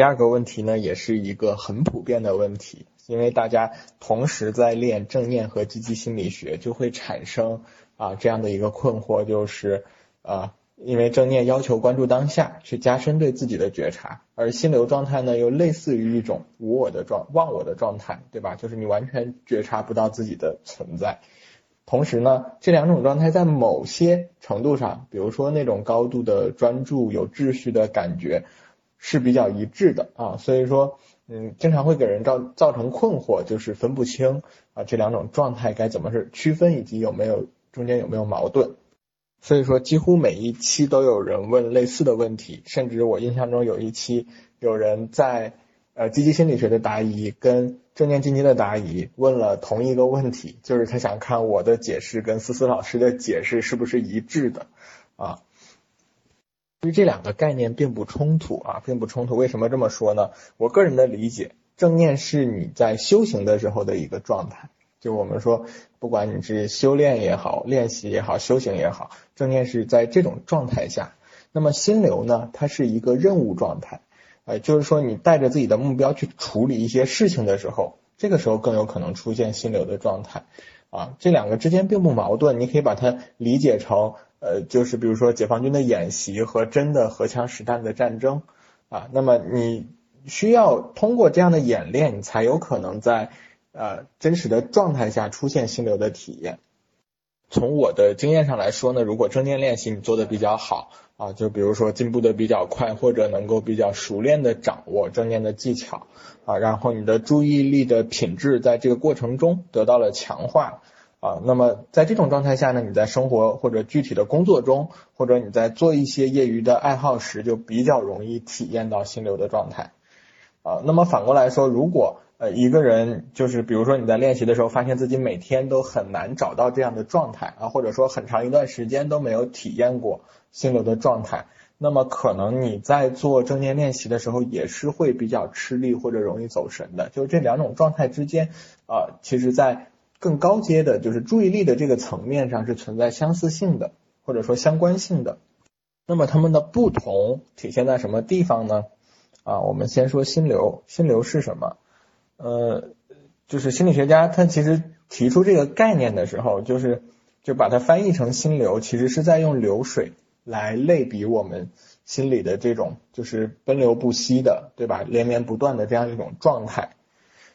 第二个问题呢，也是一个很普遍的问题，因为大家同时在练正念和积极心理学，就会产生啊这样的一个困惑，就是啊，因为正念要求关注当下，去加深对自己的觉察，而心流状态呢，又类似于一种无我的状忘我的状态，对吧？就是你完全觉察不到自己的存在。同时呢，这两种状态在某些程度上，比如说那种高度的专注、有秩序的感觉。是比较一致的啊，所以说，嗯，经常会给人造造成困惑，就是分不清啊这两种状态该怎么是区分，以及有没有中间有没有矛盾。所以说，几乎每一期都有人问类似的问题，甚至我印象中有一期有人在呃积极心理学的答疑跟正念进阶的答疑问了同一个问题，就是他想看我的解释跟思思老师的解释是不是一致的啊。其实这两个概念并不冲突啊，并不冲突。为什么这么说呢？我个人的理解，正念是你在修行的时候的一个状态。就我们说，不管你是修炼也好，练习也好，修行也好，正念是在这种状态下。那么心流呢？它是一个任务状态，呃，就是说你带着自己的目标去处理一些事情的时候，这个时候更有可能出现心流的状态。啊，这两个之间并不矛盾，你可以把它理解成。呃，就是比如说解放军的演习和真的荷枪实弹的战争啊，那么你需要通过这样的演练，你才有可能在呃真实的状态下出现心流的体验。从我的经验上来说呢，如果正念练习你做的比较好啊，就比如说进步的比较快，或者能够比较熟练的掌握正念的技巧啊，然后你的注意力的品质在这个过程中得到了强化。啊，那么在这种状态下呢，你在生活或者具体的工作中，或者你在做一些业余的爱好时，就比较容易体验到心流的状态。啊，那么反过来说，如果呃一个人就是比如说你在练习的时候，发现自己每天都很难找到这样的状态啊，或者说很长一段时间都没有体验过心流的状态，那么可能你在做正念练习的时候也是会比较吃力或者容易走神的。就这两种状态之间啊，其实在。更高阶的，就是注意力的这个层面上是存在相似性的，或者说相关性的。那么它们的不同体现在什么地方呢？啊，我们先说心流，心流是什么？呃，就是心理学家他其实提出这个概念的时候，就是就把它翻译成心流，其实是在用流水来类比我们心里的这种就是奔流不息的，对吧？连绵不断的这样一种状态。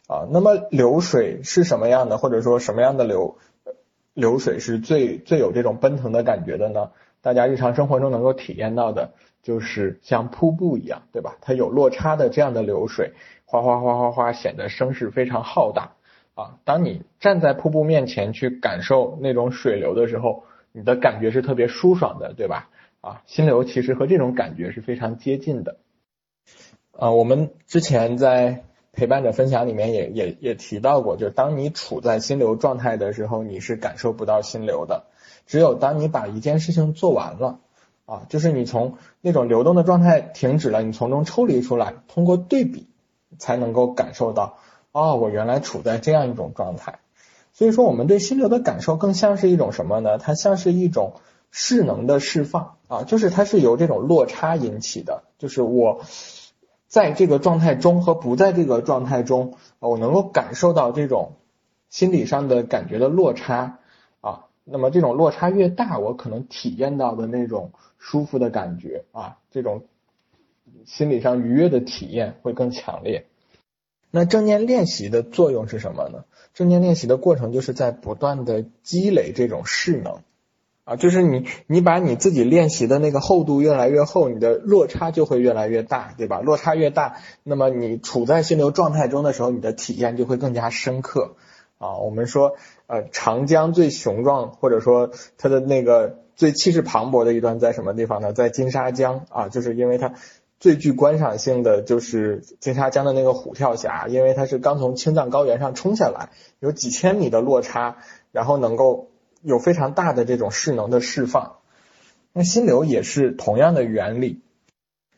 啊，那么流水是什么样的，或者说什么样的流流水是最最有这种奔腾的感觉的呢？大家日常生活中能够体验到的，就是像瀑布一样，对吧？它有落差的这样的流水，哗哗哗哗哗，显得声势非常浩大。啊，当你站在瀑布面前去感受那种水流的时候，你的感觉是特别舒爽的，对吧？啊，心流其实和这种感觉是非常接近的。啊，我们之前在。陪伴者分享里面也也也提到过，就是当你处在心流状态的时候，你是感受不到心流的。只有当你把一件事情做完了，啊，就是你从那种流动的状态停止了，你从中抽离出来，通过对比，才能够感受到，哦，我原来处在这样一种状态。所以说，我们对心流的感受更像是一种什么呢？它像是一种势能的释放，啊，就是它是由这种落差引起的，就是我。在这个状态中和不在这个状态中，我能够感受到这种心理上的感觉的落差啊。那么这种落差越大，我可能体验到的那种舒服的感觉啊，这种心理上愉悦的体验会更强烈。那正念练习的作用是什么呢？正念练习的过程就是在不断的积累这种势能。啊，就是你，你把你自己练习的那个厚度越来越厚，你的落差就会越来越大，对吧？落差越大，那么你处在心流状态中的时候，你的体验就会更加深刻。啊，我们说，呃，长江最雄壮，或者说它的那个最气势磅礴的一段在什么地方呢？在金沙江啊，就是因为它最具观赏性的就是金沙江的那个虎跳峡，因为它是刚从青藏高原上冲下来，有几千米的落差，然后能够。有非常大的这种势能的释放，那心流也是同样的原理。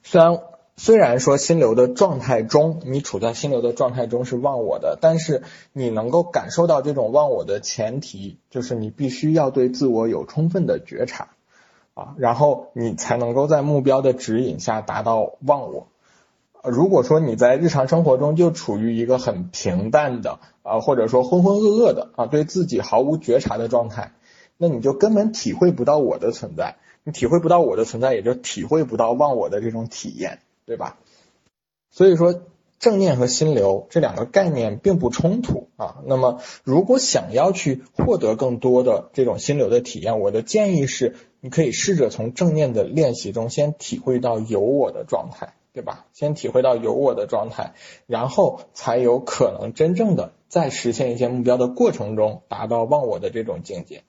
虽然虽然说心流的状态中，你处在心流的状态中是忘我的，但是你能够感受到这种忘我的前提，就是你必须要对自我有充分的觉察。啊，然后你才能够在目标的指引下达到忘我。如果说你在日常生活中就处于一个很平淡的啊，或者说浑浑噩噩的啊，对自己毫无觉察的状态，那你就根本体会不到我的存在，你体会不到我的存在，也就体会不到忘我的这种体验，对吧？所以说。正念和心流这两个概念并不冲突啊。那么，如果想要去获得更多的这种心流的体验，我的建议是，你可以试着从正念的练习中先体会到有我的状态，对吧？先体会到有我的状态，然后才有可能真正的在实现一些目标的过程中达到忘我的这种境界。